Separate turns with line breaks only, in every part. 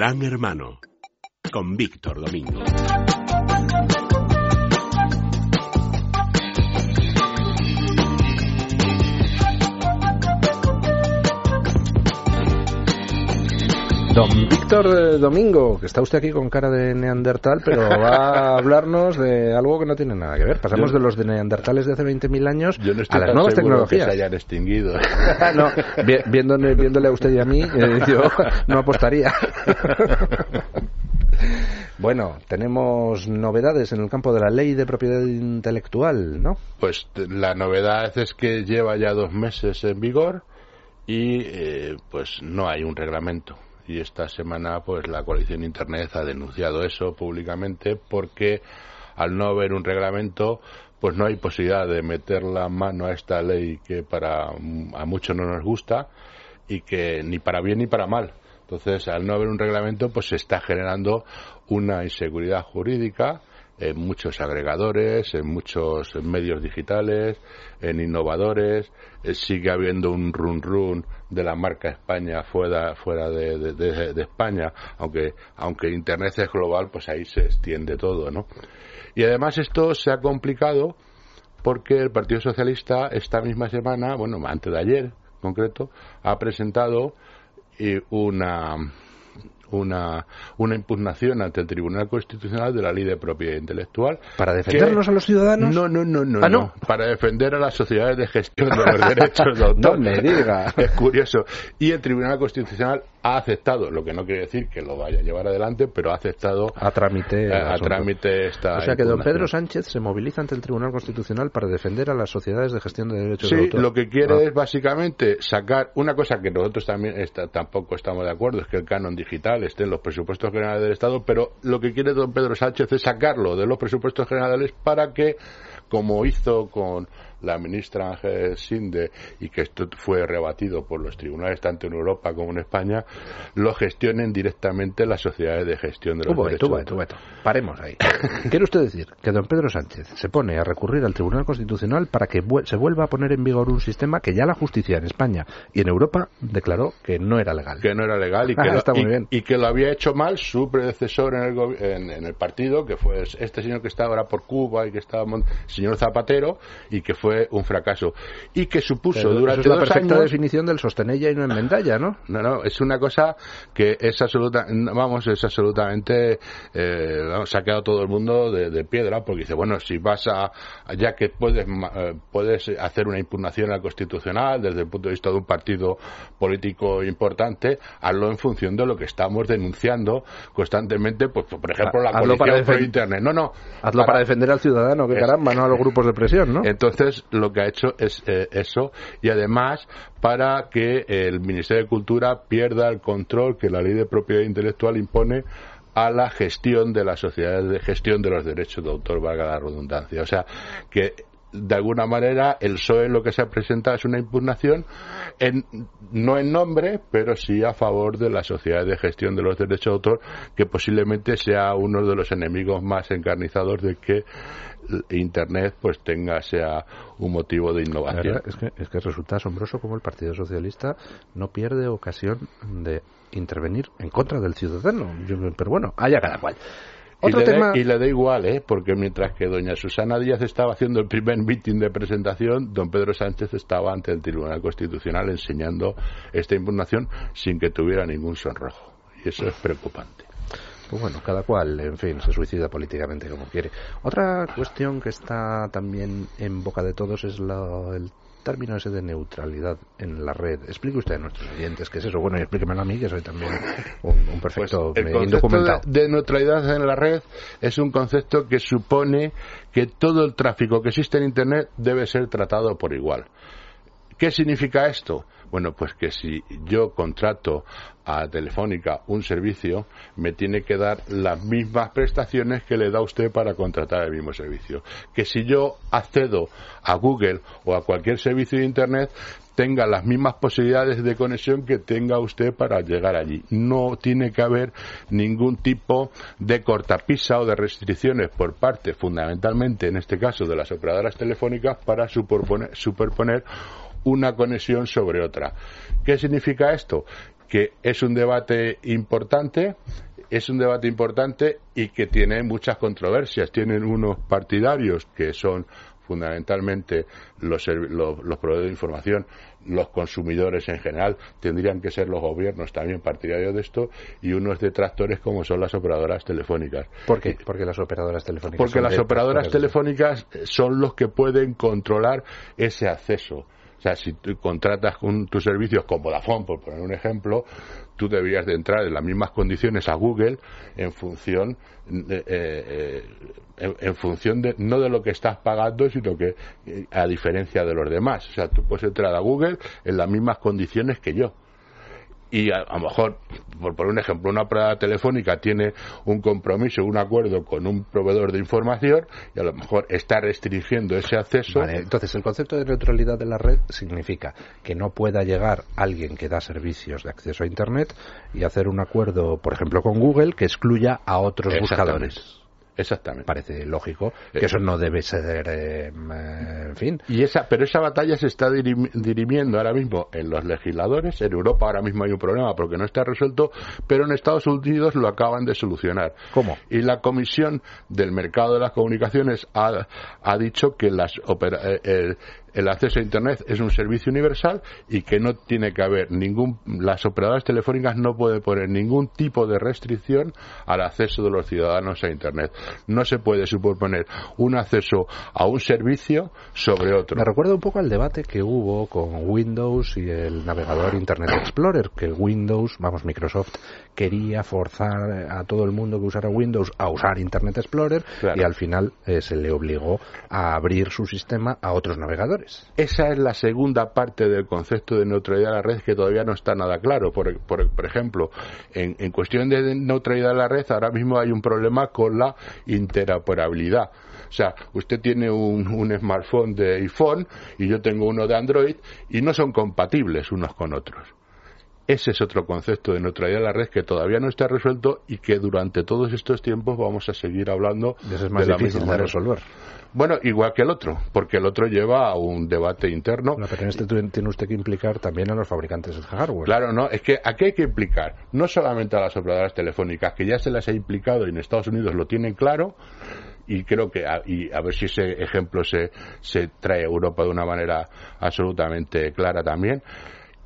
Gran Hermano con Víctor Domingo.
Don Víctor eh, Domingo, que está usted aquí con cara de neandertal, pero va a hablarnos de algo que no tiene nada que ver. Pasamos
Yo-
de los de neandertales de hace 20.000 años
Yo no estoy
a las
tan
nuevas tecnologías.
que se hayan extinguido.
no, vi- viéndole, viéndole a usted y a mí, eh, yo no apostaría. bueno, tenemos novedades en el campo de la ley de propiedad intelectual, ¿no?
Pues la novedad es que lleva ya dos meses en vigor y eh, pues no hay un reglamento. Y esta semana pues la coalición Internet ha denunciado eso públicamente porque al no haber un reglamento pues no hay posibilidad de meter la mano a esta ley que para a muchos no nos gusta y que ni para bien ni para mal. Entonces, al no haber un reglamento, pues se está generando una inseguridad jurídica en muchos agregadores, en muchos medios digitales, en innovadores. Eh, sigue habiendo un run run de la marca España fuera, fuera de, de- España, aunque, aunque Internet es global, pues ahí se extiende todo, ¿no? Y además esto se ha complicado porque el Partido Socialista esta misma semana, bueno, antes de ayer en concreto, ha presentado eh, una una, una impugnación ante el Tribunal Constitucional de la Ley de Propiedad Intelectual.
¿Para defendernos
que-
a los ciudadanos?
No, no, no, no,
Ah,
no.
¿no?
Para defender a las sociedades de gestión de los derechos de autor.
No me diga.
Es curioso. Y el Tribunal Constitucional ha aceptado, lo que no quiere decir que lo vaya a llevar adelante, pero ha aceptado
A trámite. el
a, trámite esta.
O sea que don. Pedro Sánchez se moviliza ante el Tribunal Constitucional para defender a las sociedades de gestión de derechos de
Sí,
autor.
lo que quiere
Ah.
es básicamente sacar una cosa que nosotros también está- tampoco estamos de acuerdo, es que el canon digital esté en los presupuestos generales del Estado, pero lo que quiere don Pedro Sánchez es sacarlo de los presupuestos generales para que, como hizo con la ministra Ángel Sinde y que esto fue rebatido por los tribunales tanto en Europa como en España, lo gestionen directamente las sociedades de gestión de los
Un
derechos.
momento, un momento. Paremos ahí. ¿Quiere usted decir que don Pedro Sánchez se pone a recurrir al Tribunal Constitucional para que se vuelva a poner en vigor un sistema que ya la justicia en España y en Europa declaró que no era legal?
que no era legal y que,
Ah,
lo,
está muy
y-
bien.
y que lo había hecho mal su predecesor en el, en, en el partido, que fue este señor que está ahora por Cuba y que estaba señor Zapatero, y que fue un fracaso. Y que supuso
Pero
durante
es la
dos
perfecta
años...
definición del sostenella y no enmendalla, ¿no?
No, no, es una cosa que es absoluta, vamos, es absolutamente, eh, vamos, se ha quedado todo el mundo de, de piedra porque dice, bueno, si vas a, ya que puedes, eh, puedes hacer una impugnación al constitucional desde el punto de vista de un partido político importante, hazlo en función de lo que estamos denunciando constantemente, pues, por ejemplo, la coalición por internet. No, no.
Hazlo para defender al ciudadano, que
Es-
caramba, no a los grupos de presión, ¿no?
Entonces, lo que ha hecho es eh, eso y además para que el Ministerio de Cultura pierda el control que la ley de propiedad intelectual impone a la gestión de las sociedades de gestión de los derechos de autor, valga la redundancia. O sea, que de alguna manera el PSOE lo que se ha presentado es una impugnación en, no en nombre, pero sí a favor de la sociedad de gestión de los derechos de autor, que posiblemente sea uno de los enemigos más encarnizados de que Internet pues tenga sea un motivo de innovación.
es que, es que resulta asombroso cómo el Partido Socialista no pierde ocasión de intervenir en contra del ciudadano. Pero bueno, haya cada cual.
Y le, da-
tema.
y le da igual, ¿eh? porque mientras que doña Susana Díaz estaba haciendo el primer meeting de presentación, don Pedro Sánchez estaba ante el Tribunal Constitucional enseñando esta impugnación sin que tuviera ningún sonrojo. Y eso es preocupante.
Pues bueno, cada cual, en fin, se suicida políticamente como quiere. Otra cuestión que está también en boca de todos es la- el término ese de neutralidad en la red. Explique usted a nuestros oyentes qué es eso. Bueno, y explíquemelo a mí, que soy también un, un
Pues
perfecto
el concepto
indocumentado.
de, de neutralidad en la red es un concepto que supone que todo el tráfico que existe en Internet debe ser tratado por igual. ¿Qué significa esto? Bueno, pues que si yo contrato a Telefónica un servicio, me tiene que dar las mismas prestaciones que le da usted para contratar el mismo servicio. Que si yo accedo a Google o a cualquier servicio de Internet, tenga las mismas posibilidades de conexión que tenga usted para llegar allí. No tiene que haber ningún tipo de cortapisa o de restricciones por parte, fundamentalmente en este caso, de las operadoras telefónicas para superponer, superponer una conexión sobre otra. ¿Qué significa esto? Que es un debate importante, es un debate importante y que tiene muchas controversias. Tienen unos partidarios que son fundamentalmente los, los, proveedores de información, los consumidores en general, tendrían que ser los gobiernos también partidarios de esto, y unos detractores como son las operadoras telefónicas.
¿Por qué? Porque las operadoras telefónicas.
Porque las operadoras telefónicas son los que pueden controlar ese acceso. O sea, si tú contratas con tus servicios como Vodafone, por poner un ejemplo, tú deberías de entrar en las mismas condiciones a Google en función eh, eh, en, función de no de lo que estás pagando sino que eh, a diferencia de los demás. O sea tú puedes entrar a Google en las mismas condiciones que yo y a, lo mejor, por poner un ejemplo, una operadora telefónica tiene un compromiso, un acuerdo con un proveedor de información y a lo mejor está restringiendo ese acceso.
entonces, el concepto de neutralidad de la red significa que no pueda llegar alguien que da servicios de acceso a Internet y hacer un acuerdo, por ejemplo, con Google que excluya a otros buscadores.
Exactamente.
Parece lógico que eh, eso no debe ser, eh, en fin.
Y esa, pero esa batalla se está dirimiendo ahora mismo en los legisladores. En Europa ahora mismo hay un problema porque no está resuelto, pero en Estados Unidos lo acaban de solucionar.
¿Cómo?
Y la Comisión del Mercado de las Comunicaciones ha, ha dicho que las eh, el acceso a Internet es un servicio universal y que no tiene que haber ningún, las operadoras telefónicas no pueden poner ningún tipo de restricción al acceso de los ciudadanos a Internet. No se puede suponer un acceso a un servicio sobre otro.
Me recuerda un poco al debate que hubo con Windows y el navegador Internet Explorer, que Windows, vamos, Microsoft, quería forzar a todo el mundo que usara Windows a usar Internet Explorer y al final eh, se le obligó a abrir su sistema a otros navegadores.
Esa es la segunda parte del concepto de neutralidad de la red que todavía no está nada claro. Por, ejemplo, en, cuestión de neutralidad de la red, ahora mismo hay un problema con la interoperabilidad. O sea, usted tiene un, un, smartphone de iPhone y yo tengo uno de Android y no son compatibles unos con otros. Ese es otro concepto de neutralidad de la red que todavía no está resuelto y que durante todos estos tiempos vamos a seguir hablando
es más difícil de resolver.
Bueno, igual que el otro, porque el otro lleva a un debate interno.
pero en este tiene usted que implicar también a los fabricantes de hardware.
Claro, no, es que aquí hay que implicar no solamente a las operadoras telefónicas, que ya se las ha implicado y en Estados Unidos lo tienen claro, y creo que a, y a ver si ese ejemplo se, se trae a Europa de una manera absolutamente clara también.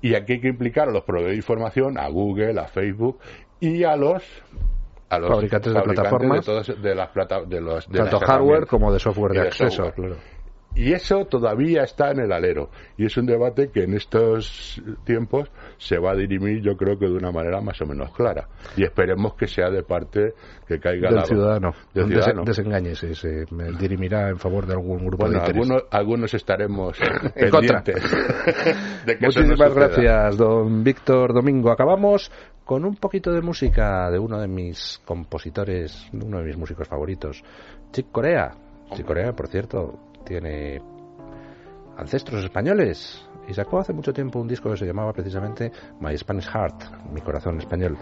Y aquí hay que implicar a los proveedores de información, a Google, a Facebook y a los
a los fabricantes, de plataformas
de, las plata, de los
tanto hardware como de software de, acceso claro.
Y eso todavía está en el alero. Y es un debate que en estos tiempos se va a dirimir yo creo que de una manera más o menos clara. Y esperemos que sea de parte que caiga
del ciudadano, del ciudadano. desengañe se dirimirá en favor de algún grupo de
algunos, algunos estaremos pendientes
de que muchísimas gracias don Víctor Domingo. Acabamos con un poquito de música de uno de mis compositores, uno de mis músicos favoritos, Chick Corea. Chick Corea, por cierto, tiene ancestros españoles y sacó hace mucho tiempo un disco que se llamaba precisamente My Spanish Heart, mi corazón español,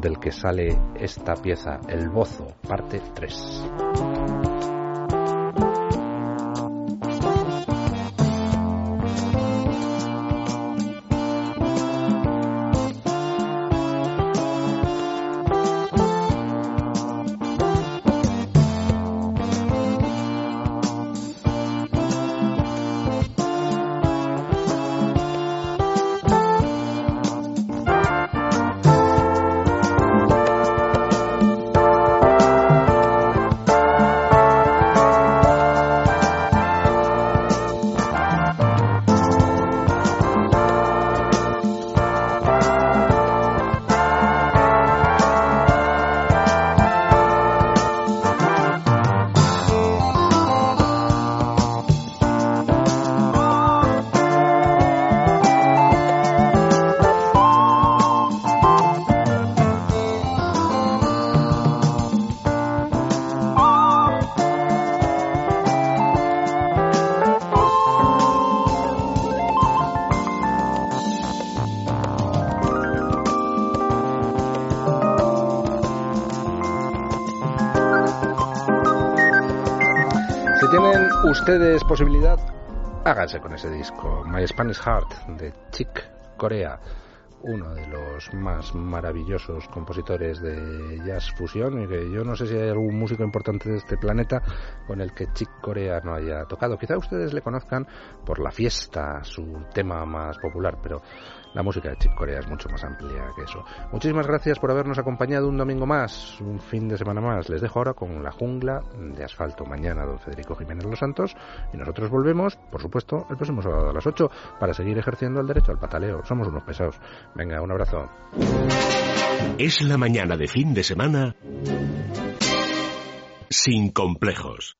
del que sale esta pieza, El Bozo, parte 3. Ustedes posibilidad Háganse con ese disco, My Spanish Heart, de Chick Corea uno de los más maravillosos compositores de jazz fusión y que yo no sé si hay algún músico importante de este planeta con el que Chick Corea no haya tocado. Quizá ustedes le conozcan por La Fiesta, su tema más popular, pero la música de Chick Corea es mucho más amplia que eso. Muchísimas gracias por habernos acompañado un domingo más, un fin de semana más. Les dejo ahora con La Jungla de Asfalto mañana, don Federico Jiménez Los Santos, y nosotros volvemos, por supuesto, el próximo sábado a las 8 para seguir ejerciendo el derecho al pataleo. Somos unos pesados. Venga, un abrazo.
Es la mañana de fin de semana sin complejos.